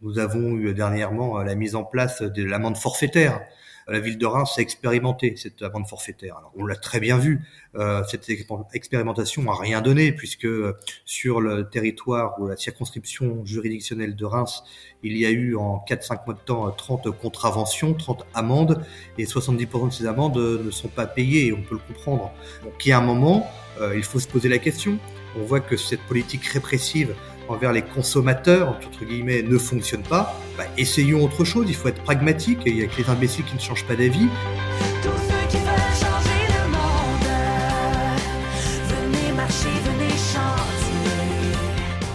Nous avons eu dernièrement la mise en place de l'amende forfaitaire la ville de Reims a expérimenté cette amende forfaitaire. Alors, on l'a très bien vu. Euh, cette expérimentation n'a rien donné puisque euh, sur le territoire ou la circonscription juridictionnelle de Reims, il y a eu en 4-5 mois de temps 30 contraventions, 30 amendes et 70% de ces amendes ne sont pas payées on peut le comprendre. Donc il y a un moment, euh, il faut se poser la question. On voit que cette politique répressive envers les consommateurs, entre guillemets, ne fonctionne pas, bah, essayons autre chose, il faut être pragmatique, il y a que les imbéciles qui ne changent pas d'avis.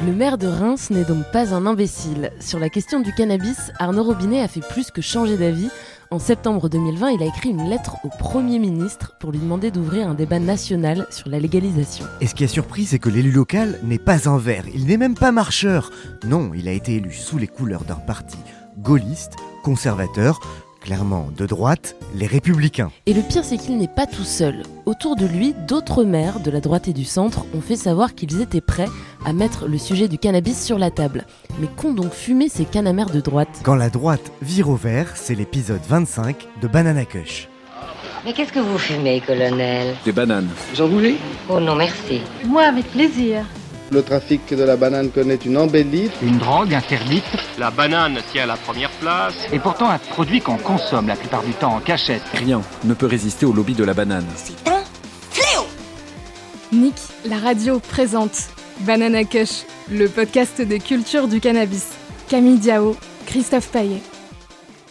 Le maire de Reims n'est donc pas un imbécile. Sur la question du cannabis, Arnaud Robinet a fait plus que changer d'avis. En septembre 2020, il a écrit une lettre au Premier ministre pour lui demander d'ouvrir un débat national sur la légalisation. Et ce qui a surpris, c'est que l'élu local n'est pas un vert, il n'est même pas marcheur. Non, il a été élu sous les couleurs d'un parti gaulliste, conservateur, clairement de droite, les républicains. Et le pire, c'est qu'il n'est pas tout seul. Autour de lui, d'autres maires de la droite et du centre ont fait savoir qu'ils étaient prêts à mettre le sujet du cannabis sur la table. Mais qu'ont donc fumé ces canamères de droite? Quand la droite vire au vert, c'est l'épisode 25 de Banana Kush. Mais qu'est-ce que vous fumez, colonel? Des bananes. Vous en voulez? Oh non, merci. Moi, avec plaisir. Le trafic de la banane connaît une embellie. Une drogue interdite. La banane tient la première place. Et pourtant un produit qu'on consomme la plupart du temps en cachette. Rien ne peut résister au lobby de la banane. C'est un fléau Nick, la radio présente Banana Kush, le podcast de culture du cannabis. Camille Diao, Christophe Paillet.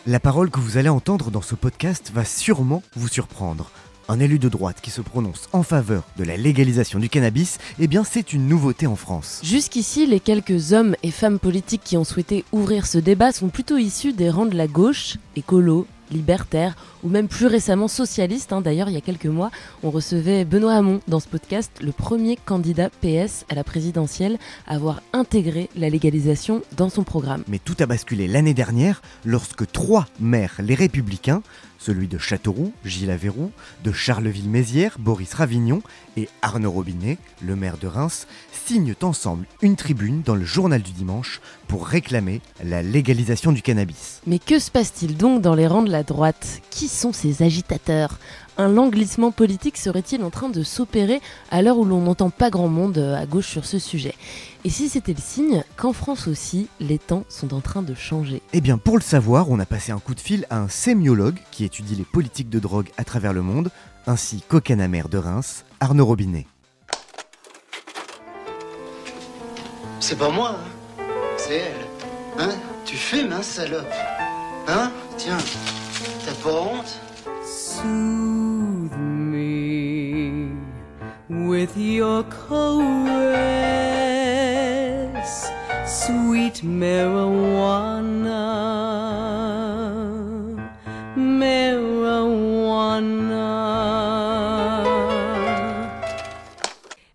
La parole que vous allez entendre dans ce podcast va sûrement vous surprendre. Un élu de droite qui se prononce en faveur de la légalisation du cannabis, eh bien c'est une nouveauté en France. Jusqu'ici, les quelques hommes et femmes politiques qui ont souhaité ouvrir ce débat sont plutôt issus des rangs de la gauche, écolo, libertaire ou même plus récemment socialiste. Hein. D'ailleurs, il y a quelques mois, on recevait Benoît Hamon dans ce podcast, le premier candidat PS à la présidentielle à avoir intégré la légalisation dans son programme. Mais tout a basculé l'année dernière lorsque trois maires, les républicains, celui de Châteauroux, Gilles Averroux, de Charleville-Mézières, Boris Ravignon et Arnaud Robinet, le maire de Reims, signent ensemble une tribune dans le journal du dimanche pour réclamer la légalisation du cannabis. Mais que se passe-t-il donc dans les rangs de la droite? Qui sont ces agitateurs? Un langlissement politique serait-il en train de s'opérer à l'heure où l'on n'entend pas grand monde à gauche sur ce sujet? Et si c'était le signe qu'en France aussi, les temps sont en train de changer? Eh bien, pour le savoir, on a passé un coup de fil à un sémiologue qui étudie les politiques de drogue à travers le monde, ainsi qu'au canamère de Reims, Arnaud Robinet. C'est pas moi, hein c'est elle. Hein? Tu fumes, hein, salope Hein? Tiens, t'as pas honte? Soothe me with your caress, sweet marijuana, marijuana.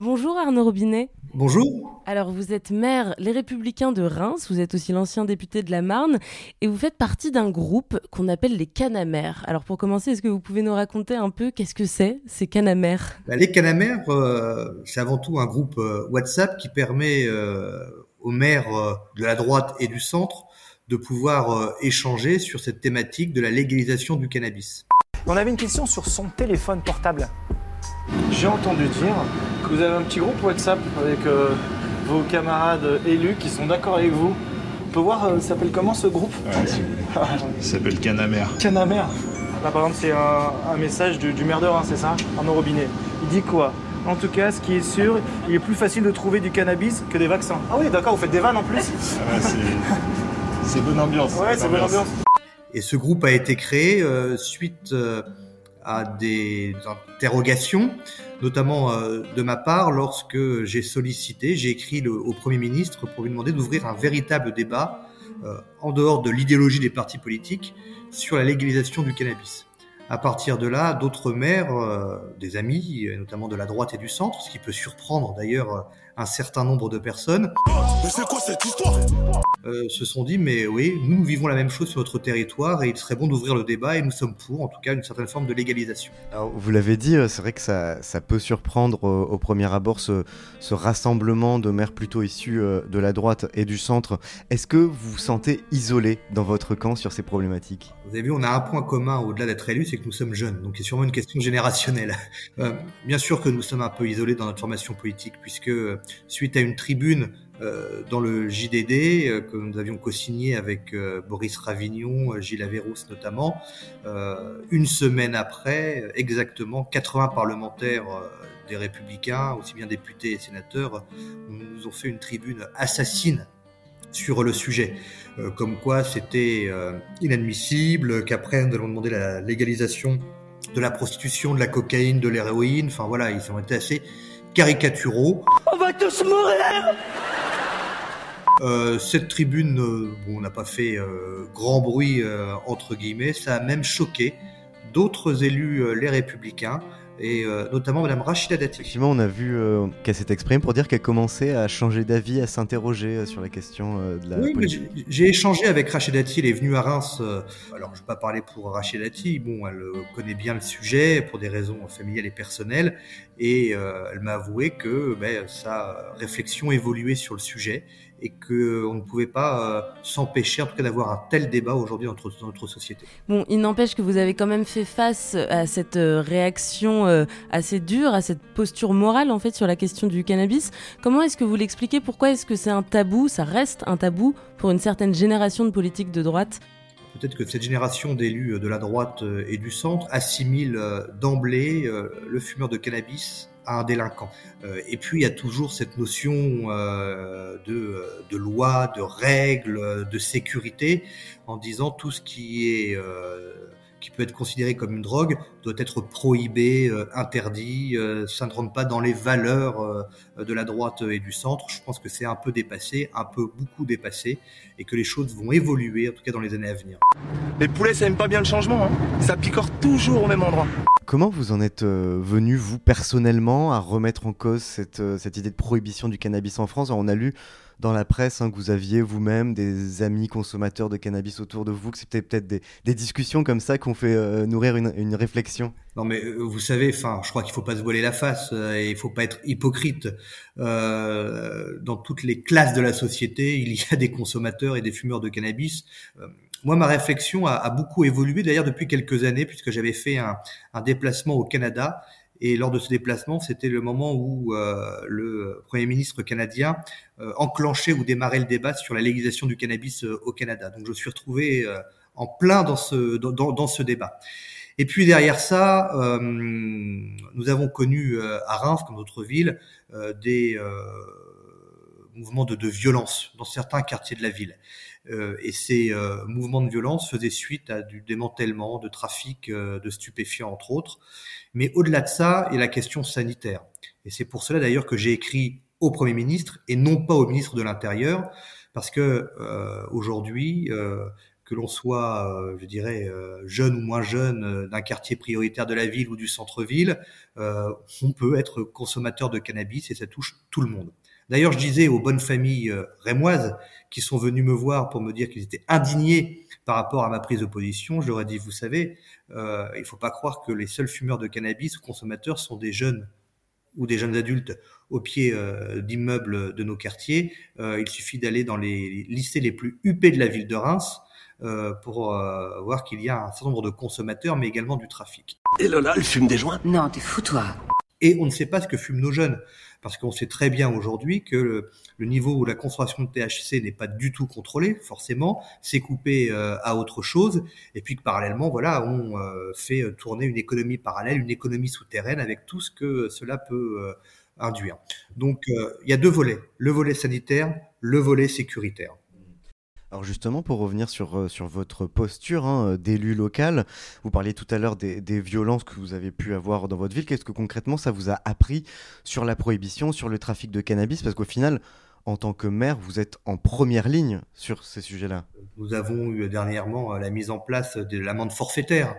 Bonjour Arnaud Robinet. Bonjour. Alors vous êtes maire Les Républicains de Reims, vous êtes aussi l'ancien député de la Marne et vous faites partie d'un groupe qu'on appelle les Canamères. Alors pour commencer, est-ce que vous pouvez nous raconter un peu qu'est-ce que c'est ces Canamères? Bah, Les Canamères, euh, c'est avant tout un groupe euh, WhatsApp qui permet euh, aux maires euh, de la droite et du centre de pouvoir euh, échanger sur cette thématique de la légalisation du cannabis. On avait une question sur son téléphone portable. J'ai entendu dire que vous avez un petit groupe WhatsApp avec euh, vos camarades élus qui sont d'accord avec vous. On peut voir, euh, ça s'appelle comment ce groupe Ouais, si vous voulez. Ça s'appelle Canamer. Canamer Là par exemple c'est un, un message du, de Reims, c'est ça Arnaud Robinet. Il dit quoi? En tout cas, ce qui est sûr, il est plus facile de trouver du cannabis que des vaccins. Ah oui, d'accord, vous faites des vannes en plus Ah ouais, c'est- c'est bonne ambiance. Ouais, c'est bonne ambiance. Et ce groupe a été créé euh, suite euh, à des interrogations, notamment euh, de ma part lorsque j'ai sollicité, j'ai écrit le, au Premier ministre pour lui demander d'ouvrir un véritable débat euh, en dehors de l'idéologie des partis politiques sur la légalisation du cannabis. À partir de là, d'autres maires, euh, des amis, notamment de la droite et du centre, ce qui peut surprendre d'ailleurs un certain nombre de personnes. Mais c'est quoi cette histoire? Euh, se sont dit mais oui, nous, nous vivons la même chose sur notre territoire et il serait bon d'ouvrir le débat et nous sommes pour, en tout cas, une certaine forme de légalisation. Alors, vous l'avez dit, euh, c'est vrai que ça, ça peut surprendre au, au premier abord ce, ce, rassemblement de maires plutôt issus euh, de la droite et du centre. Est-ce que vous vous sentez isolé dans votre camp sur ces problématiques? Vous avez vu, on a un point commun au-delà d'être élu, c'est que nous sommes jeunes, donc c'est sûrement une question générationnelle. Euh, bien sûr que nous sommes un peu isolés dans notre formation politique, puisque suite à une tribune euh, dans le JDD euh, que nous avions co-signé avec euh, Boris Ravignon, Gilles Averrousse notamment. une semaine après, exactement, 80 parlementaires des Républicains, aussi bien députés et sénateurs, nous ont fait une tribune assassine sur le sujet, comme quoi c'était inadmissible, qu'après nous allons demander la légalisation de la prostitution, de la cocaïne, de l'héroïne, enfin voilà, ils ont été assez caricaturaux. On va tous mourir. Euh, cette tribune, euh, bon, n'a pas fait euh, grand bruit entre guillemets, ça a même choqué d'autres élus les républicains et euh, notamment Madame Rachida Dati. Effectivement, on a vu qu'elle s'est exprimée pour dire qu'elle commençait à changer d'avis, à s'interroger sur la question de la oui, politique. J'ai échangé avec Rachida Dati, elle est venue à Reims. alors, je ne vais pas parler pour Rachida Dati, bon, elle connaît bien le sujet pour des raisons familiales et personnelles, et elle m'a avoué que ben, sa réflexion évoluait sur le sujet et qu'on ne pouvait pas euh, s'empêcher en tout cas d'avoir un tel débat aujourd'hui dans notre, notre société. Bon, il n'empêche que vous avez quand même fait face à cette euh, réaction euh, assez dure, à cette posture morale en fait sur la question du cannabis. Comment est-ce que vous l'expliquez? Pourquoi est-ce que c'est un tabou? Ça reste un tabou pour une certaine génération de politiques de droite? Peut-être que cette génération d'élus de la droite et du centre assimile d'emblée le fumeur de cannabis un délinquant. Euh, et puis il y a toujours cette notion euh, de, de, loi, de règles, de sécurité, en disant tout ce qui est euh, qui peut être considéré comme une drogue doit être prohibé, euh, interdit, euh, ça ne rentre pas dans les valeurs euh, de la droite et du centre. Je pense que c'est un peu dépassé, un peu beaucoup dépassé, et que les choses vont évoluer, en tout cas dans les années à venir. Les poulets, ça aime pas bien le changement, hein ça picore toujours au même endroit. Comment vous en êtes euh, venu, vous, personnellement, à remettre en cause cette, euh, cette idée de prohibition du cannabis en France? Alors, On a lu dans la presse hein, que vous aviez vous-même des amis consommateurs de cannabis autour de vous, que c'était peut-être des, discussions comme ça qu'on fait euh, nourrir une, réflexion? Non mais euh, vous savez, enfin, je crois qu'il faut pas se voiler la face euh, et il faut pas être hypocrite. Euh, dans toutes les classes de la société, il y a des consommateurs et des fumeurs de cannabis. moi, ma réflexion a, beaucoup évolué d'ailleurs depuis quelques années, puisque j'avais fait un déplacement au Canada et lors de ce déplacement, c'était le moment où euh, le Premier ministre canadien euh, enclenchait ou démarrait le débat sur la légalisation du cannabis euh, au Canada. Donc je suis retrouvé euh, en plein dans ce, dans, dans, ce débat. Et puis derrière ça, euh, nous avons connu à Reims, comme d'autres villes, des mouvements de, de, violence dans certains quartiers de la ville. Et ces mouvements de violence faisaient suite à du démantèlement de trafic de stupéfiants, entre autres. Mais au-delà de ça, il y a la question sanitaire. Et c'est pour cela d'ailleurs que j'ai écrit au Premier ministre et non pas au ministre de l'Intérieur, parce que euh, aujourd'hui, euh, que l'on soit, euh, je dirais, euh, jeune ou moins jeune euh, d'un quartier prioritaire de la ville ou du centre-ville, euh, on peut être consommateur de cannabis et ça touche tout le monde. D'ailleurs, je disais aux bonnes familles rémoises qui sont venues me voir pour me dire qu'ils étaient indignés par rapport à ma prise de position, je leur ai dit, vous savez, euh, il ne faut pas croire que les seuls fumeurs de cannabis ou consommateurs sont des jeunes ou des jeunes adultes au pied euh, d'immeubles de nos quartiers. Euh, il suffit d'aller dans les lycées les plus huppés de la ville de Reims euh, pour euh, voir qu'il y a un certain nombre de consommateurs, mais également du trafic. Et Lola, elle fume des joints? Non, t'es fou toi. Et on ne sait pas ce que fument nos jeunes parce qu'on sait très bien aujourd'hui que le, niveau où la concentration de THC n'est pas du tout contrôlé, forcément, c'est coupé euh, à autre chose, et puis que parallèlement, voilà, on euh, fait tourner une économie parallèle, une économie souterraine avec tout ce que cela peut euh, induire. Donc, il y a deux volets, le volet sanitaire, le volet sécuritaire. Alors justement, pour revenir sur, sur votre posture hein, d'élu local, vous parliez tout à l'heure des, des, violences que vous avez pu avoir dans votre ville. Qu'est-ce que concrètement ça vous a appris sur la prohibition, sur le trafic de cannabis? Parce qu'au final, en tant que maire, vous êtes en première ligne sur ces sujets-là. Nous avons eu dernièrement la mise en place de l'amende forfaitaire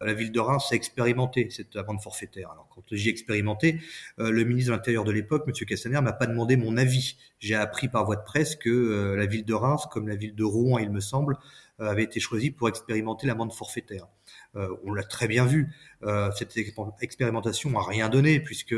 la ville de Reims a expérimenté cette amende forfaitaire. Alors quand j'ai expérimenté, euh, le ministre de l'Intérieur de l'époque, M. Castaner, m'a pas demandé mon avis. J'ai appris par voie de presse que euh, la ville de Reims, comme la ville de Rouen, il me semble, euh, avait été choisie pour expérimenter l'amende forfaitaire. on l'a très bien vu. cette expérimentation n'a rien donné puisque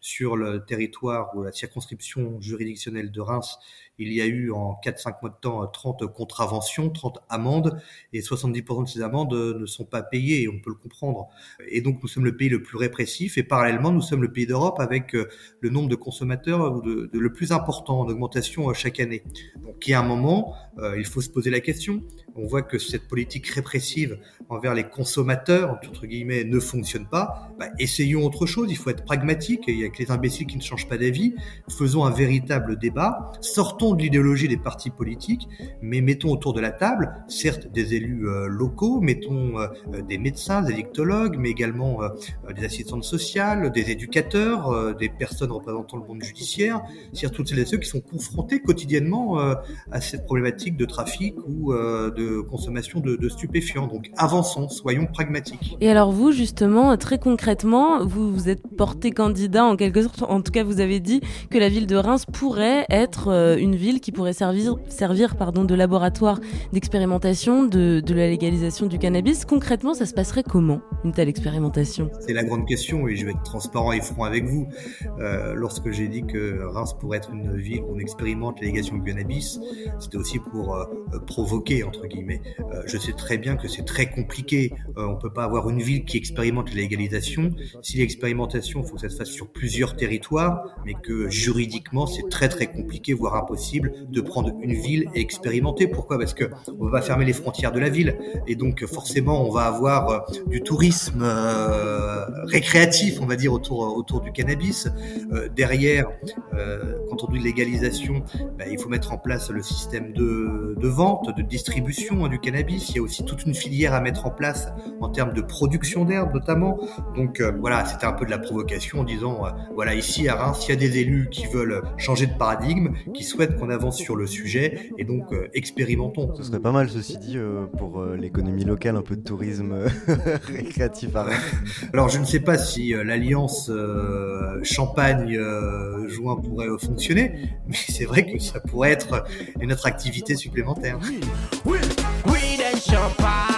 sur le territoire ou la circonscription juridictionnelle de Reims, il y a eu en 4-5 mois de temps 30 contraventions, 30 amendes, et 70% de ces amendes ne sont pas payées, et on peut le comprendre. Et donc nous sommes le pays le plus répressif, et parallèlement nous sommes le pays d'Europe avec euh, le nombre de consommateurs de, le plus important en augmentation euh, chaque année. Donc il y a un moment, euh, il faut se poser la question. On voit que cette politique répressive envers les consommateurs, entre guillemets, ne fonctionne pas. Bah, essayons autre chose, il faut être pragmatique, il y a que les imbéciles qui ne changent pas d'avis. Faisons un véritable débat, sortons de l'idéologie des partis politiques, mais mettons autour de la table, certes, des élus euh, locaux, mettons euh, des médecins, des dictologues, mais également euh, des assistantes sociales, des éducateurs, des personnes représentant le monde judiciaire, c'est-à-dire toutes celles et ceux qui sont confrontés quotidiennement à cette problématique de trafic ou de consommation de, de, stupéfiants. Donc avançons, soyons pragmatiques. Et alors vous, justement, très concrètement, vous vous êtes porté candidat en quelque sorte, en tout cas vous avez dit que la ville de Reims pourrait être une ville qui pourrait servir, servir pardon, de laboratoire d'expérimentation de, de, la légalisation du cannabis. Concrètement, ça se passerait comment, une telle expérimentation? C'est la grande question et je vais être transparent et franc avec vous. Euh, lorsque j'ai dit que Reims pourrait être une ville où on expérimente la légalisation du cannabis, c'était aussi pour euh, provoquer, entre guillemets. Euh, je sais très bien que c'est très compliqué. Euh, on peut pas avoir une ville qui expérimente légalisation. Si l'expérimentation, il faut que ça se fasse sur plusieurs territoires, mais que juridiquement, c'est très très compliqué, voire impossible de prendre une ville et expérimenter. Pourquoi? Parce que on va fermer les frontières de la ville et donc forcément on va avoir euh, du tourisme euh, récréatif, on va dire autour autour du cannabis. Euh, derrière, quand on dit légalisation, bah, il faut mettre en place le système de, de vente, de distribution hein, du cannabis. Il y a aussi toute une filière à mettre en place en termes de production d'herbe notamment. Donc voilà, c'était un peu de la provocation en disant voilà ici à Reims, il y a des élus qui veulent changer de paradigme, qui souhaitent qu'on avance sur le sujet et donc euh, expérimentons. Ce serait pas mal ceci dit euh, pour euh, l'économie locale, un peu de tourisme récréatif à Alors je ne sais pas si l'alliance Champagne-Joint pourrait fonctionner, mais c'est vrai que ça pourrait être une autre activité supplémentaire. Oui, oui, champanhe.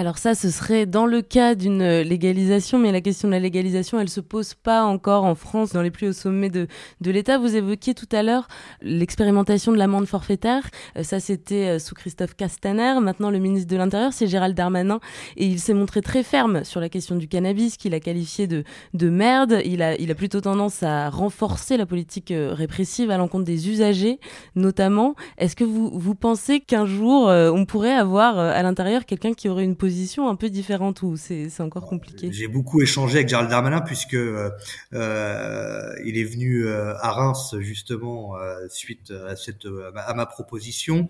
Alors ça, ce serait dans le cas d'une légalisation, mais la question de la légalisation, elle se pose pas encore en France dans les plus hauts sommets de, de l'État. Vous évoquiez tout à l'heure l'expérimentation de l'amende forfaitaire. Euh, ça, c'était euh, sous Christophe Castaner. Maintenant, le ministre de l'Intérieur, c'est Gérald Darmanin. Et il s'est montré très ferme sur la question du cannabis, qu'il a qualifié de, de merde. Il a, il a plutôt tendance à renforcer la politique euh, répressive à l'encontre des usagers, notamment. Est-ce que vous, vous pensez qu'un jour, on pourrait avoir à l'intérieur quelqu'un qui aurait une position un peu différente ou c'est encore compliqué? J'ai beaucoup échangé avec Gérald Darmanin puisque euh, il est venu euh, à Reims justement euh, suite à, cette, à ma proposition.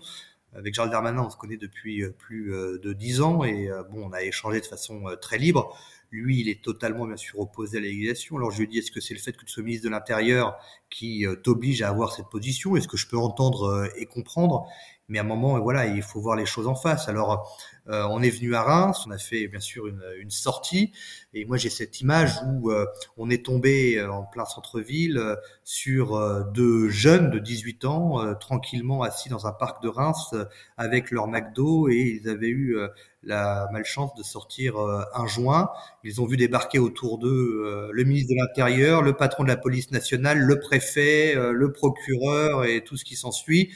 Avec Gérald Darmanin, on se connaît depuis plus de dix ans et bon, on a échangé de façon très libre. Lui, il est totalement, bien sûr, opposé à la légalisation. Alors, je lui dis, est-ce que c'est le fait que tu sois ministre de l'Intérieur qui t'oblige à avoir cette position? Est-ce que je peux entendre et comprendre? Mais à un moment, voilà, il faut voir les choses en face. Alors, euh, on est venu à Reims, on a fait bien sûr une, sortie, et moi j'ai cette image où euh, on est tombé euh, en plein centre-ville sur deux jeunes de 18 ans tranquillement assis dans un parc de Reims avec leur McDo et ils avaient eu la malchance de sortir un joint. Ils ont vu débarquer autour d'eux le ministre de l'Intérieur, le patron de la police nationale, le préfet, le procureur et tout ce qui s'ensuit.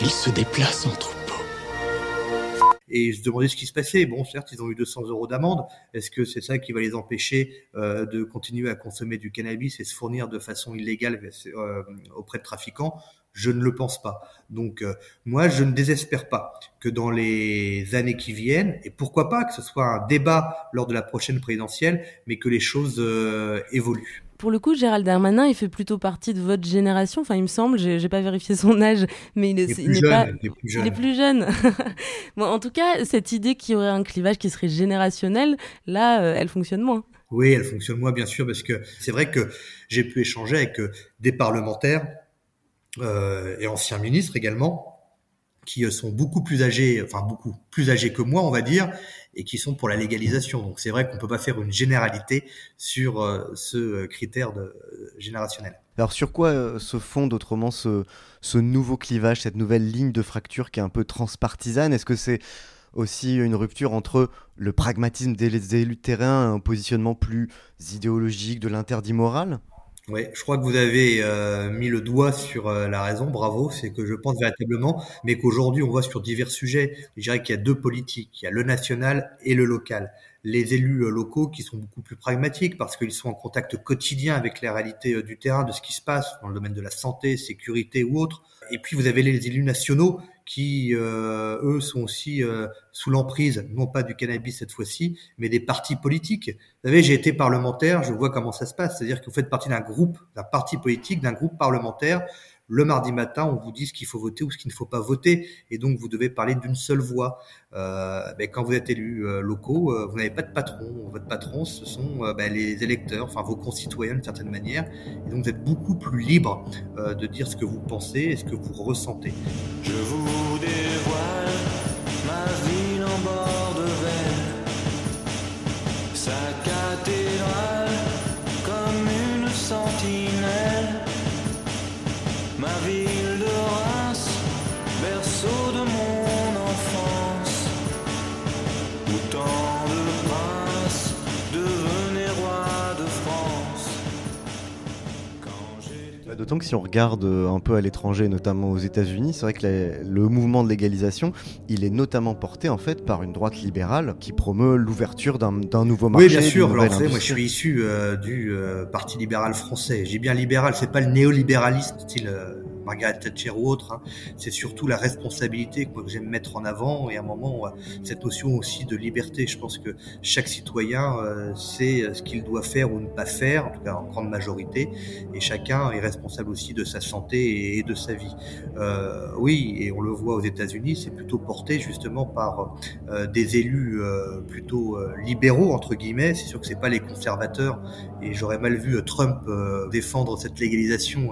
Ils se déplacent entre et se demander ce qui se passait. Bon, certes, ils ont eu 200 euros d'amende. Est-ce que c'est ça qui va les empêcher euh, de continuer à consommer du cannabis et se fournir de façon illégale euh, auprès de trafiquants? Je ne le pense pas. Donc euh, moi, je ne désespère pas que dans les années qui viennent, et pourquoi pas que ce soit un débat lors de la prochaine présidentielle, mais que les choses évoluent. Pour le coup, Gérald Darmanin, il fait plutôt partie de votre génération. Enfin, il me semble, j'ai pas vérifié son âge, mais il, est, il, pas. Il est plus jeune. Il est plus jeune. bon, en tout cas, cette idée qu'il y aurait un clivage qui serait générationnel, là, euh, elle fonctionne moins. Oui, elle fonctionne moins, bien sûr, parce que c'est vrai que j'ai pu échanger avec euh, des parlementaires euh, et anciens ministres également, qui sont beaucoup plus âgés, enfin beaucoup plus âgés que moi, on va dire, et qui sont pour la légalisation. Donc c'est vrai qu'on peut pas faire une généralité sur euh, ce critère de, euh, générationnel. Alors sur quoi euh, se fonde autrement ce, nouveau clivage, cette nouvelle ligne de fracture qui est un peu transpartisane? Est-ce que c'est aussi une rupture entre le pragmatisme des élus de terrain un positionnement plus idéologique de l'interdit moral? Oui, je crois que vous avez euh, mis le doigt sur euh, la raison, bravo, c'est que je pense véritablement, mais qu'aujourd'hui on voit sur divers sujets, je dirais qu'il y a deux politiques, il y a le national et le local. Les élus locaux qui sont beaucoup plus pragmatiques parce qu'ils sont en contact quotidien avec les réalités euh, du terrain, de ce qui se passe dans le domaine de la santé, sécurité ou autre. Et puis vous avez les élus nationaux qui, euh, eux, sont aussi euh, sous l'emprise, non pas du cannabis cette fois-ci, mais des partis politiques. Vous savez, j'ai été parlementaire, je vois comment ça se passe, c'est-à-dire que vous faites partie d'un groupe, d'un parti politique, d'un groupe parlementaire. Le mardi matin, on vous dit ce qu'il faut voter ou ce qu'il ne faut pas voter, et donc vous devez parler d'une seule voix. Euh, ben, quand vous êtes élus euh, locaux, euh, vous n'avez pas de patron. Votre patron, ce sont euh, ben, les électeurs, enfin vos concitoyens d'une certaine manière, et donc vous êtes beaucoup plus libre euh, de dire ce que vous pensez et ce que vous ressentez. D'autant que si on regarde euh, un peu à l'étranger, notamment aux États-Unis, c'est vrai que le mouvement de légalisation, il est notamment porté en fait par une droite libérale qui promeut l'ouverture d'un d'un nouveau marché. Oui, bien sûr. Alors, savez, moi, je suis issu euh, du euh, Parti libéral français. J'ai bien libéral, c'est pas le néolibéralisme style euh, Margaret Thatcher ou autre. hein. C'est surtout la responsabilité que, j'aime mettre en avant et à un moment cette notion aussi de liberté. Je pense que chaque citoyen euh, sait euh, ce qu'il doit faire ou ne pas faire, en tout cas en grande majorité, et chacun est responsable aussi de sa santé et, de sa vie. Euh, oui, et on le voit aux États-Unis, c'est plutôt porté justement par euh, des élus euh, plutôt euh, libéraux entre guillemets. C'est sûr que c'est pas les conservateurs, et j'aurais mal vu Trump défendre cette légalisation.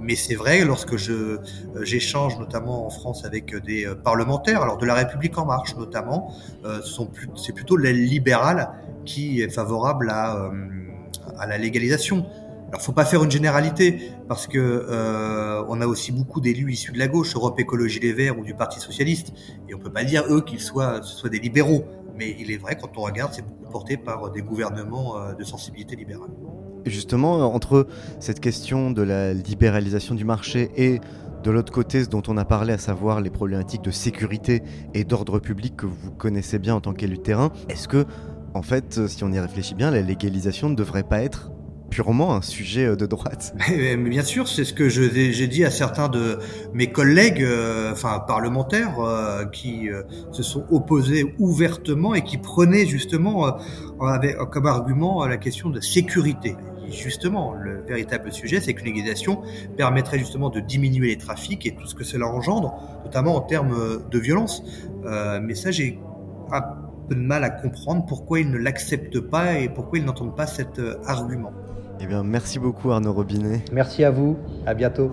mais c'est vrai, lorsque je euh, j'échange notamment en France avec euh, des euh, parlementaires, alors de la République en marche notamment, c'est plutôt l'aile libérale qui est favorable à la légalisation. Alors, faut pas faire une généralité parce que on a aussi beaucoup d'élus issus de la gauche, Europe Écologie Les Verts ou du Parti Socialiste, et on peut pas dire eux qu'ils soient ce des libéraux. Mais il est vrai quand on regarde, c'est beaucoup porté par des gouvernements de sensibilité libérale. Justement, euh, entre cette question de la libéralisation du marché et de l'autre côté, ce dont on a parlé, à savoir les problématiques de sécurité et d'ordre public que vous connaissez bien en tant qu'élu terrain, est-ce que, en fait, euh, si on y réfléchit bien, la légalisation ne devrait pas être purement un sujet euh, de droite? Mais, bien sûr, c'est ce que j'ai dit à certains de mes collègues, enfin parlementaires, qui se sont opposés ouvertement et qui prenaient justement comme argument la question de sécurité. Et justement, le véritable sujet, c'est que légalisation permettrait justement de diminuer les trafics et tout ce que cela engendre, notamment en termes euh, de violence. Euh, mais ça, j'ai un peu de mal à comprendre pourquoi ils ne l'acceptent pas et pourquoi ils n'entendent pas cet euh, argument. Eh bien, merci beaucoup Arnaud Robinet. Merci à vous, à bientôt.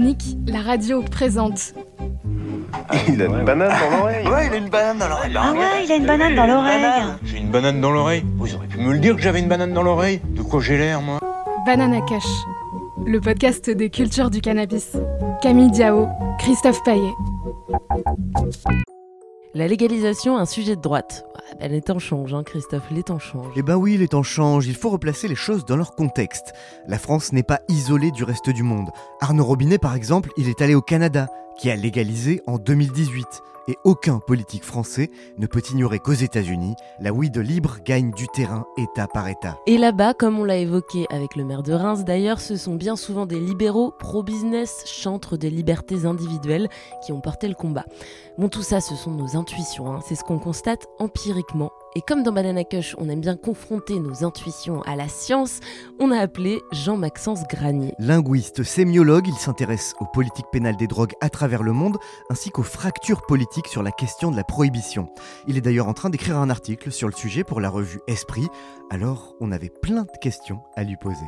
Nick, la radio présente. Il a une banane dans l'oreille. Ouais, il a une banane dans l'oreille. Ah ouais, il a une banane dans l'oreille. J'ai une banane dans l'oreille. Vous auriez pu me le dire que j'avais une banane dans l'oreille. De quoi j'ai l'air, moi? Banana Cash, le podcast des cultures du cannabis. Camille Diao, Christophe Paillet. La légalisation, un sujet de droite. Ben, les temps changent, hein, Christophe, les temps changent. Eh ben oui, les temps changent, il faut replacer les choses dans leur contexte. La France n'est pas isolée du reste du monde. Arnaud Robinet, par exemple, il est allé au Canada, qui a légalisé en 2018. Et aucun politique français ne peut ignorer qu'aux États-Unis, la weed libre gagne du terrain État par État. Et là-bas, comme on l'a évoqué avec le maire de Reims d'ailleurs, ce sont bien souvent des libéraux pro-business, chantres des libertés individuelles, qui ont porté le combat. Bon, tout ça, ce sont nos intuitions, hein. c'est ce qu'on constate empiriquement et comme dans Banana Cush, on aime bien confronter nos intuitions à la science, on a appelé Jean-Maxence Granier. Linguiste, sémiologue, il s'intéresse aux politiques pénales des drogues à travers le monde, ainsi qu'aux fractures politiques sur la question de la prohibition. Il est d'ailleurs en train d'écrire un article sur le sujet pour la revue Esprit, alors on avait plein de questions à lui poser.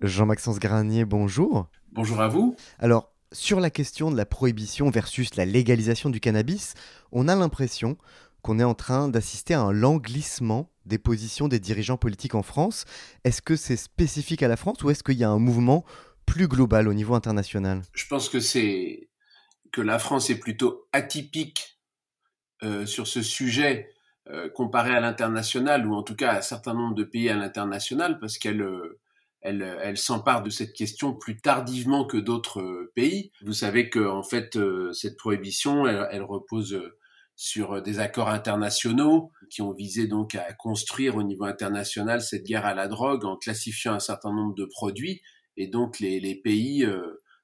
Jean-Maxence Granier, bonjour. Bonjour à vous. Alors, sur la question de la prohibition versus la légalisation du cannabis, on a l'impression qu'on est en train d'assister à un lent glissement des positions des dirigeants politiques en France. Est-ce que c'est spécifique à la France ou est-ce qu'il y a un mouvement plus global au niveau international? Je pense que c'est que la France est plutôt atypique euh, sur ce sujet euh, comparé à l'international ou en tout cas à un certain nombre de pays à l'international parce qu'elle euh, elle, elle s'empare de cette question plus tardivement que d'autres euh, pays. Vous savez que en fait euh, cette prohibition, elle, repose euh, sur des accords internationaux qui ont visé donc à construire au niveau international cette guerre à la drogue en classifiant un certain nombre de produits et donc les, les pays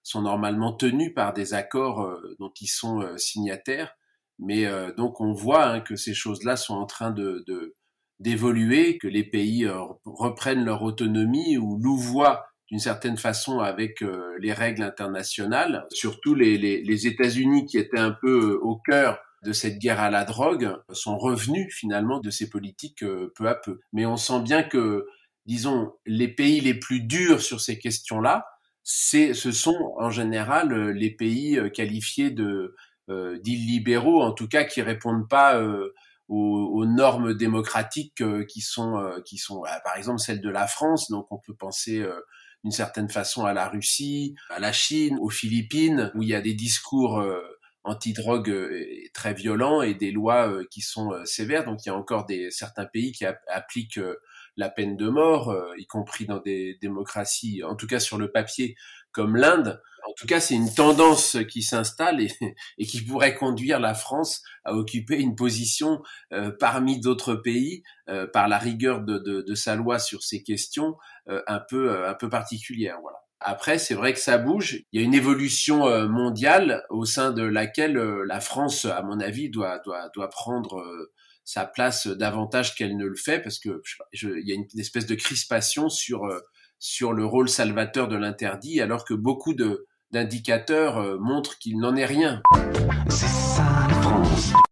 sont normalement tenus par des accords dont ils sont signataires. Mais donc on voit hein, que ces choses-là sont en train de, de d'évoluer, que les pays euh, reprennent leur autonomie ou louvoient d'une certaine façon avec euh, les règles internationales. Surtout les, États-Unis qui étaient un peu euh, au cœur de cette guerre à la drogue sont revenus finalement de ces politiques peu à peu. Mais on sent bien que, disons, les pays les plus durs sur ces questions-là, ce sont en général les pays qualifiés de d'illibéraux, en tout cas qui répondent pas aux, normes démocratiques euh, qui sont euh, qui sont bah, par exemple celles de la France. Donc on peut penser euh, d'une certaine façon à la Russie à la Chine aux Philippines où il y a des discours anti-drogue très violents et des lois qui sont sévères. Donc il y a encore des certains pays qui appliquent la peine de mort y compris dans des démocraties en tout cas sur le papier comme l'Inde en tout cas, c'est une tendance qui s'installe et, qui pourrait conduire la France à occuper une position euh, parmi d'autres pays euh, par la rigueur de, de, de, sa loi sur ces questions euh, un peu un peu particulière. Voilà. Après, c'est vrai que ça bouge. Il y a une évolution mondiale au sein de laquelle la France, à mon avis, doit doit doit prendre sa place davantage qu'elle ne le fait parce que je, il y a une espèce de crispation sur sur le rôle salvateur de l'interdit alors que beaucoup d'indicateurs euh, montrent qu'il n'en est rien.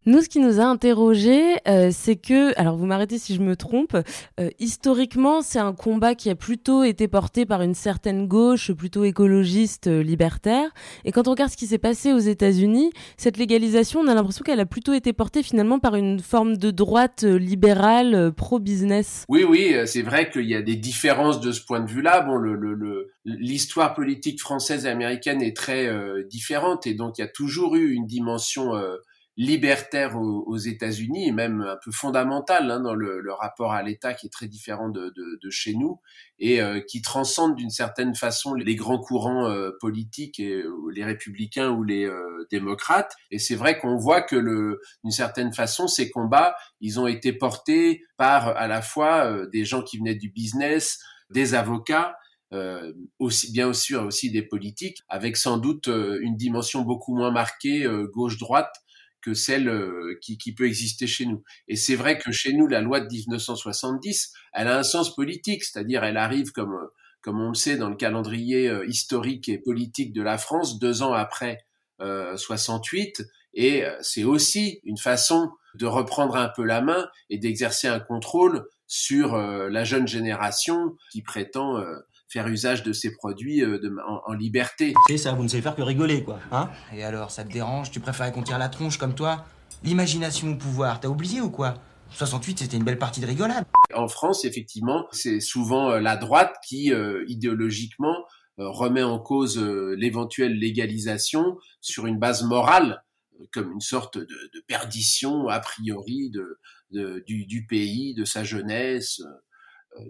Nous, ce qui nous a interrogé, euh, c'est que, alors vous m'arrêtez si je me trompe, euh, historiquement, c'est un combat qui a plutôt été porté par une certaine gauche, plutôt écologiste, euh, libertaire. Et quand on regarde ce qui s'est passé aux États-Unis, cette légalisation, on a l'impression qu'elle a plutôt été portée finalement par une forme de droite libérale, pro-business. Oui, oui, c'est vrai qu'il y a des différences de ce point de vue-là. Bon, l'histoire politique française et américaine est très différente et donc il y a toujours eu une dimension libertaire aux, aux États-Unis et même un peu fondamental hein, dans le, le, rapport à l'État qui est très différent de, de, de chez nous et euh, qui transcende d'une certaine façon les grands courants euh, politiques, et, les républicains ou les euh, démocrates. Et c'est vrai qu'on voit que d'une certaine façon ces combats, ils ont été portés par à la fois des gens qui venaient du business, des avocats, euh, aussi bien sûr aussi des politiques, avec sans doute euh, une dimension beaucoup moins marquée euh, gauche-droite que celle euh, qui, qui, peut exister chez nous. Et c'est vrai que chez nous, la loi de 1970, elle a un sens politique, c'est-à-dire elle arrive comme comme on le sait dans le calendrier euh, historique et politique de la France, deux ans après euh, 68, et euh, c'est aussi une façon de reprendre un peu la main et d'exercer un contrôle sur euh, la jeune génération qui prétend faire usage de ces produits euh, de, en, en, liberté. C'est ça, vous ne savez faire que rigoler, quoi. Hein? Et alors, ça te dérange? Tu préfères qu'on tire la tronche comme toi? L'imagination au pouvoir, t'as oublié ou quoi? 68, c'était une belle partie de rigolade. En France, effectivement, c'est souvent euh, la droite qui, euh, idéologiquement, euh, remet en cause l'éventuelle légalisation sur une base morale comme une sorte de, de, perdition a priori de, de du, du, pays, de sa jeunesse,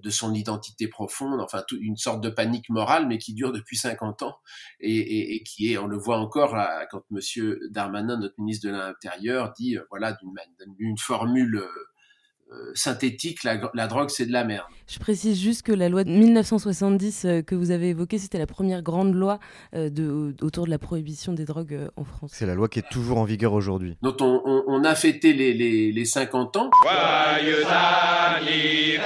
de son identité profonde, enfin toute une sorte de panique morale, mais qui dure depuis 50 ans et, et, et qui est, on le voit encore là, quand Monsieur Darmanin, notre ministre de l'Intérieur, dit voilà d'une formule synthétique, la, la drogue c'est de la merde. Je précise juste que la loi de 1970 euh, que vous avez évoquée, c'était la première grande loi euh, de, autour de la prohibition des drogues euh, en France. C'est la loi qui est toujours en vigueur aujourd'hui. Dont on, on, on, a fêté les, les, les 50 ans. Joyeux anniversaire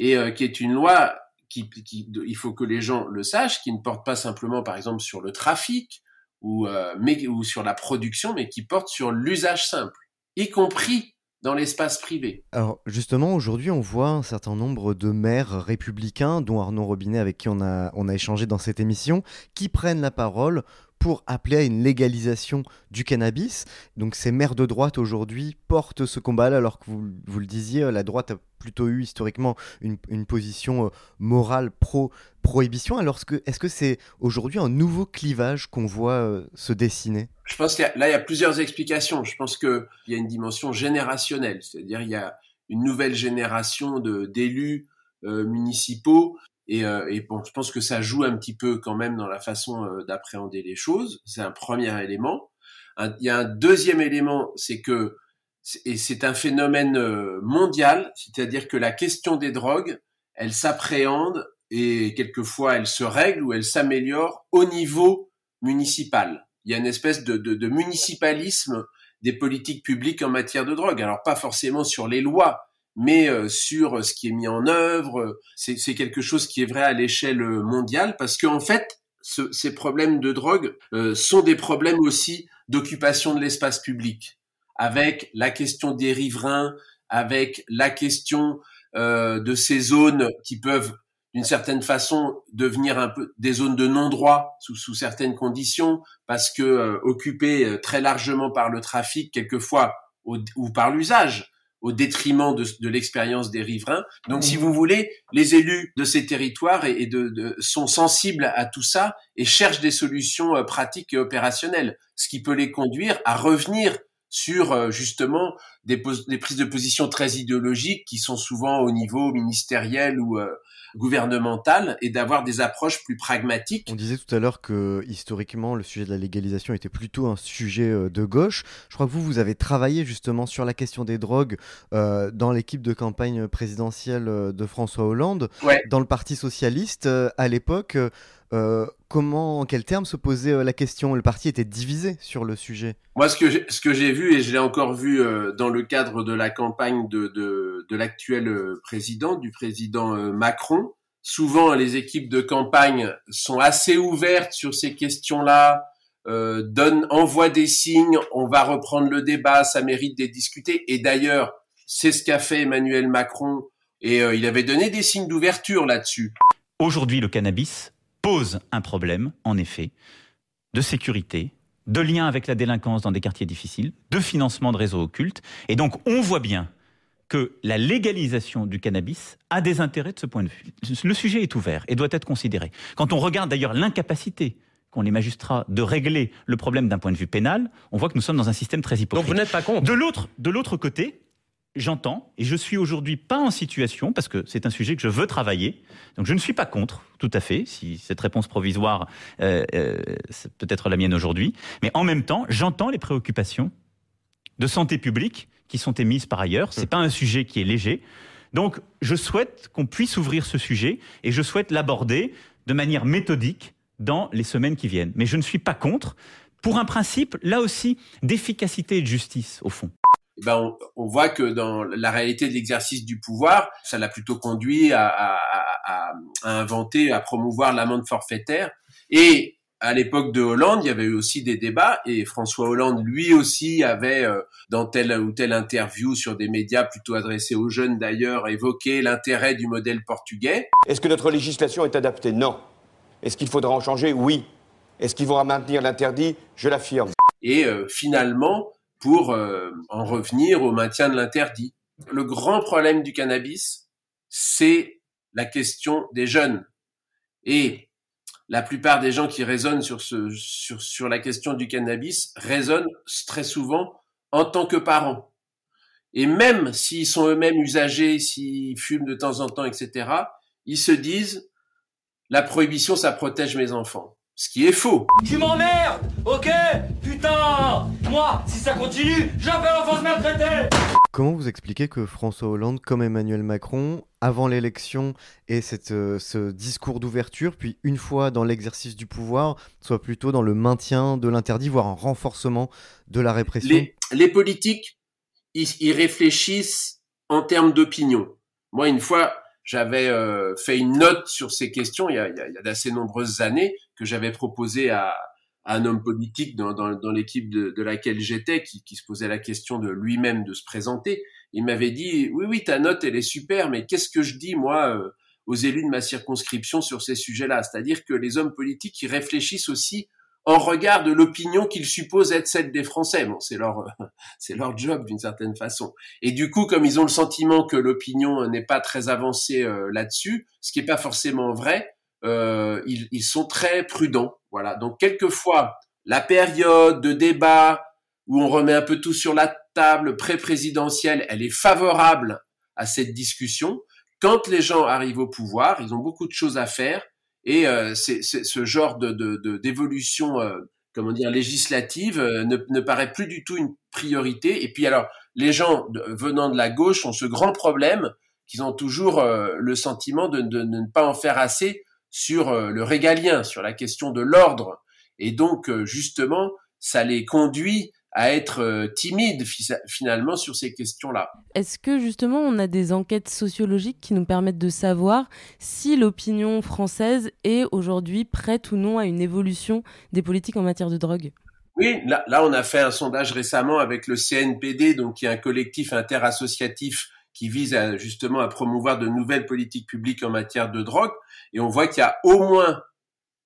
Et euh, qui est une loi qui, qui, il faut que les gens le sachent, qui ne porte pas simplement par exemple sur le trafic ou, euh, mais, ou sur la production, mais qui porte sur l'usage simple, y compris dans l'espace privé. Alors justement, aujourd'hui, on voit un certain nombre de maires républicains, dont Arnaud Robinet, avec qui on a, on a échangé dans cette émission, qui prennent la parole pour appeler à une légalisation du cannabis. Donc ces maires de droite aujourd'hui portent ce combat-là, alors que vous, vous, le disiez, la droite a plutôt eu historiquement une, position euh, morale pro-prohibition. Alors est-ce que c'est aujourd'hui un nouveau clivage qu'on voit euh, se dessiner? Je pense que là, il y a plusieurs explications. Je pense qu'il y a une dimension générationnelle, c'est-à-dire il y a une nouvelle génération d'élus euh, municipaux et, euh, et, bon, je pense que ça joue un petit peu quand même dans la façon euh, d'appréhender les choses. C'est un premier élément. Il y a un deuxième élément, c'est que et c'est un phénomène euh, mondial, c'est-à-dire que la question des drogues, elle s'appréhende et quelquefois elle se règle ou elle s'améliore au niveau municipal. Il y a une espèce de municipalisme des politiques publiques en matière de drogue. Alors pas forcément sur les lois, mais euh, sur ce qui est mis en œuvre. C'est quelque chose qui est vrai à l'échelle mondiale parce qu'en fait, ce, ces problèmes de drogue euh, sont des problèmes aussi d'occupation de l'espace public, avec la question des riverains, avec la question euh, de ces zones qui peuvent d'une certaine façon devenir un peu des zones de non-droit sous, sous, certaines conditions, parce que euh, occupées très largement par le trafic, quelquefois, ou par l'usage, au détriment de, de l'expérience des riverains. Donc, si vous voulez, les élus de ces territoires et, et de, de, sont sensibles à tout ça et cherchent des solutions euh, pratiques et opérationnelles, ce qui peut les conduire à revenir sur euh, justement des, des, prises de position très idéologiques qui sont souvent au niveau ministériel ou euh, gouvernementale et d'avoir des approches plus pragmatiques. On disait tout à l'heure que historiquement le sujet de la légalisation était plutôt un sujet euh, de gauche. Je crois que vous, vous avez travaillé justement sur la question des drogues euh, dans l'équipe de campagne présidentielle euh, de François Hollande, ouais. dans le Parti socialiste euh, à l'époque. Euh, comment, en quels termes se posait la question? Le parti était divisé sur le sujet. Moi, ce que j'ai, ce que j'ai vu et je l'ai encore vu euh, dans le cadre de la campagne de de, de l'actuel euh, président, du président euh, Macron, souvent les équipes de campagne sont assez ouvertes sur ces questions-là, euh, donnent, envoient des signes, on va reprendre le débat, ça mérite d'être discuté. Et d'ailleurs, c'est ce qu'a fait Emmanuel Macron et euh, il avait donné des signes d'ouverture là-dessus. Aujourd'hui, le cannabis pose un problème, en effet, de sécurité, de lien avec la délinquance dans des quartiers difficiles, de financement de réseaux occultes. Et donc, on voit bien que la légalisation du cannabis a des intérêts de ce point de vue. Le sujet est ouvert et doit être considéré. Quand on regarde d'ailleurs l'incapacité qu'ont les magistrats de régler le problème d'un point de vue pénal, on voit que nous sommes dans un système très hypocrite. Donc vous n'êtes pas contre De l'autre, de l'autre côté, j'entends, et je suis aujourd'hui pas en situation, parce que c'est un sujet que je veux travailler, donc je ne suis pas contre, tout à fait, si cette réponse provisoire euh, euh, c'est peut-être la mienne aujourd'hui, mais en même temps, j'entends les préoccupations de santé publique qui sont émises par ailleurs, c'est pas un sujet qui est léger, donc je souhaite qu'on puisse ouvrir ce sujet, et je souhaite l'aborder de manière méthodique dans les semaines qui viennent. Mais je ne suis pas contre, pour un principe, là aussi, d'efficacité et de justice, au fond eh ben on, on, voit que dans la réalité de l'exercice du pouvoir, ça l'a plutôt conduit à, à, à, à, inventer, à promouvoir l'amende forfaitaire. Et à l'époque de Hollande, il y avait eu aussi des débats, et François Hollande, lui aussi, avait, euh, dans telle ou telle interview sur des médias plutôt adressés aux jeunes d'ailleurs, évoqué l'intérêt du modèle portugais. Est-ce que notre législation est adaptée? Non. Est-ce qu'il faudra en changer? Oui. Est-ce qu'il faudra maintenir l'interdit? Je l'affirme. Et euh, finalement, pour euh, en revenir au maintien de l'interdit. Le grand problème du cannabis, c'est la question des jeunes. Et la plupart des gens qui raisonnent sur, sur, sur la question du cannabis raisonnent très souvent en tant que parents. Et même s'ils sont eux-mêmes usagers, s'ils fument de temps en temps, etc., ils se disent, la prohibition, ça protège mes enfants. Ce qui est faux. Tu m'emmerdes, ok Putain Moi, si ça continue, j'appelle l'enfance maltraitée Comment vous expliquez que François Hollande, comme Emmanuel Macron, avant l'élection et cette, euh, ce discours d'ouverture, puis une fois dans l'exercice du pouvoir, soit plutôt dans le maintien de l'interdit, voire un renforcement de la répression? Les, les politiques, ils, ils réfléchissent en termes d'opinion. Moi, une fois, j'avais euh, fait une note sur ces questions il y a, il y a, il y a d'assez nombreuses années que j'avais proposé à, à, un homme politique dans, dans, dans l'équipe de, de, laquelle j'étais qui, qui, se posait la question de lui-même de se présenter. Il m'avait dit oui oui ta note elle est super mais qu'est-ce que je dis moi euh, aux élus de ma circonscription sur ces sujets-là? C'est-à-dire que les hommes politiques ils réfléchissent aussi en regard de l'opinion qu'ils supposent être celle des Français. Bon, c'est leur, c'est leur job d'une certaine façon. Et du coup, comme ils ont le sentiment que l'opinion n'est pas très avancée euh, là-dessus, ce qui n'est pas forcément vrai, euh, ils, ils, sont très prudents. Voilà. Donc, quelquefois, la période de débat où on remet un peu tout sur la table pré-présidentielle, elle est favorable à cette discussion. Quand les gens arrivent au pouvoir, ils ont beaucoup de choses à faire et euh, c'est, c'est, ce genre de, de, de d'évolution, euh, comment dire, législative euh, ne, ne, paraît plus du tout une priorité. Et puis alors, les gens de, venant de la gauche ont ce grand problème qu'ils ont toujours euh, le sentiment de, de, ne pas en faire assez sur euh, le régalien, sur la question de l'ordre. Et donc, justement, ça les conduit à être euh, timide finalement sur ces questions-là. Est-ce que justement on a des enquêtes sociologiques qui nous permettent de savoir si l'opinion française est aujourd'hui prête ou non à une évolution des politiques en matière de drogue? Oui, là, là, on a fait un sondage récemment avec le CNPD, donc qui est un collectif interassociatif qui vise à, justement à promouvoir de nouvelles politiques publiques en matière de drogue. Et on voit qu'il y a au moins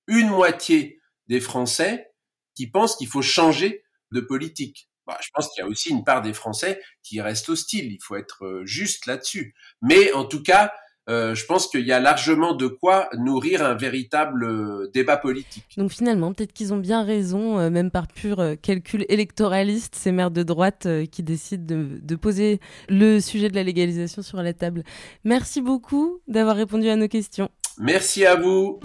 une moitié des Français qui pensent qu'il faut changer de politique. Bah, je pense qu'il y a aussi une part des Français qui restent hostiles. Il faut être euh, juste là-dessus. Mais en tout cas, euh, je pense qu'il y a largement de quoi nourrir un véritable euh, débat politique. Donc finalement, peut-être qu'ils ont bien raison, euh, même par pur euh, calcul électoraliste, ces maires de droite qui décident de, de, poser le sujet de la légalisation sur la table. Merci beaucoup d'avoir répondu à nos questions. Merci à vous.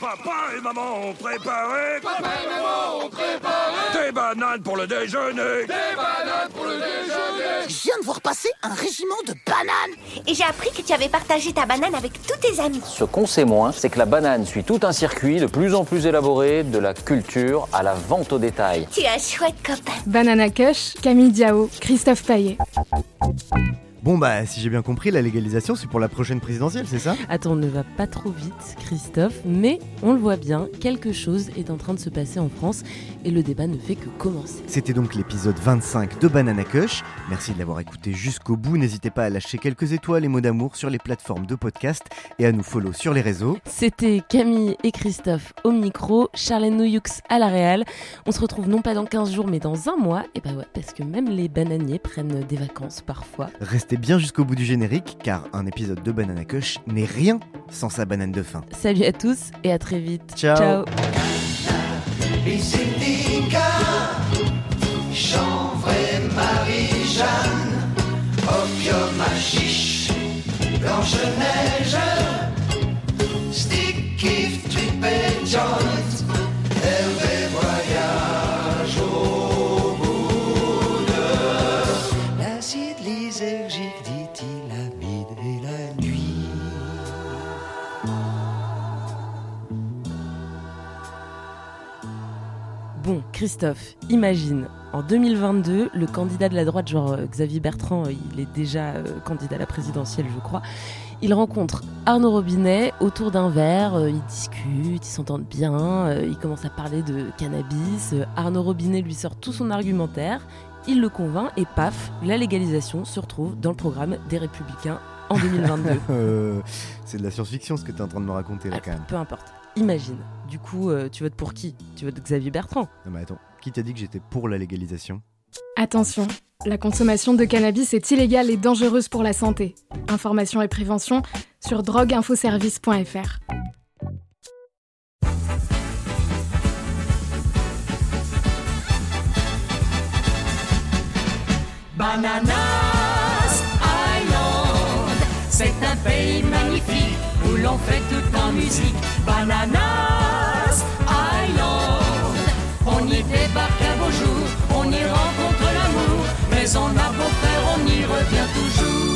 Papa et maman ont préparé. Papa et maman ont préparé. Des bananes pour le déjeuner. Des bananes pour le déjeuner. Je viens de voir passer un régiment de bananes. Et j'ai appris que tu avais partagé ta banane avec tous tes amis. Ce qu'on sait moins, c'est que la banane suit tout un circuit de plus en plus élaboré, de la culture à la vente au détail. Tu es un chouette copain. Banana Cush, Camille Diao, Christophe Paillet. Bon bah si j'ai bien compris, la légalisation c'est pour la prochaine présidentielle, c'est ça? Attends, on ne va pas trop vite, Christophe, mais on le voit bien, quelque chose est en train de se passer en France et le débat ne fait que commencer. C'était donc l'épisode 25 de Banana Cush. Merci de l'avoir écouté jusqu'au bout. N'hésitez pas à lâcher quelques étoiles et mots d'amour sur les plateformes de podcast et à nous follow sur les réseaux. C'était Camille et Christophe au micro, Charlène Noyoux à la Réal. On se retrouve non pas dans 15 jours mais dans un mois, et bah ouais, parce que même les bananiers prennent des vacances parfois. Restez bien jusqu'au bout du générique car un épisode de Banana Cush n'est rien sans sa banane de fin. Salut à tous et à très vite. Ciao. Blanche-Neige, stick, kiff, trip et joint, Christophe, imagine, en 2022, le candidat de la droite, genre euh, Xavier Bertrand, euh, il est déjà euh, candidat à la présidentielle, je crois. Il rencontre Arnaud Robinet autour d'un verre, ils discutent, ils s'entendent bien, ils commencent à parler de cannabis. Arnaud Robinet lui sort tout son argumentaire, il le convainc et paf, la légalisation se retrouve dans le programme des Républicains en 2022. Euh, c'est de la science-fiction ce que tu es en train de me raconter là quand même. Peu importe. Imagine. Du coup, euh, tu votes pour qui? Tu votes Xavier Bertrand Non mais attends, qui t'a dit que j'étais pour la légalisation? Attention, la consommation de cannabis est illégale et dangereuse pour la santé. Information et prévention sur drogueinfoservice.fr. l'on fait tout en musique. Bananas Island, on y débarque un beau jour, on y rencontre l'amour, mais on a beau faire, on y revient toujours.